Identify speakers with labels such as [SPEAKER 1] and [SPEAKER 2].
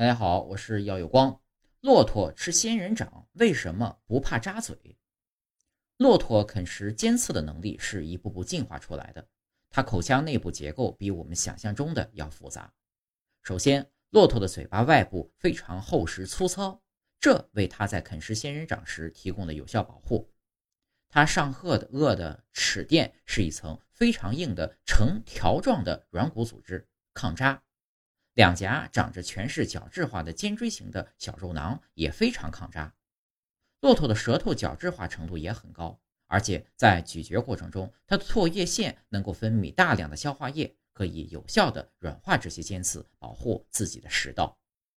[SPEAKER 1] 大家好，我是耀有光。骆驼吃仙人掌为什么不怕扎嘴？骆驼啃食尖刺的能力是一步步进化出来的，它口腔内部结构比我们想象中的要复杂。首先，骆驼的嘴巴外部非常厚实粗糙，这为它在啃食仙人掌时提供了有效保护。它上颚的颚的齿垫是一层非常硬的呈条状的软骨组织，抗扎。两颊长着全是角质化的尖锥形的小肉囊，也非常抗扎。骆驼的舌头角质化程度也很高，而且在咀嚼过程中，它的唾液腺能够分泌大量的消化液，可以有效的软化这些尖刺，保护自己的食道。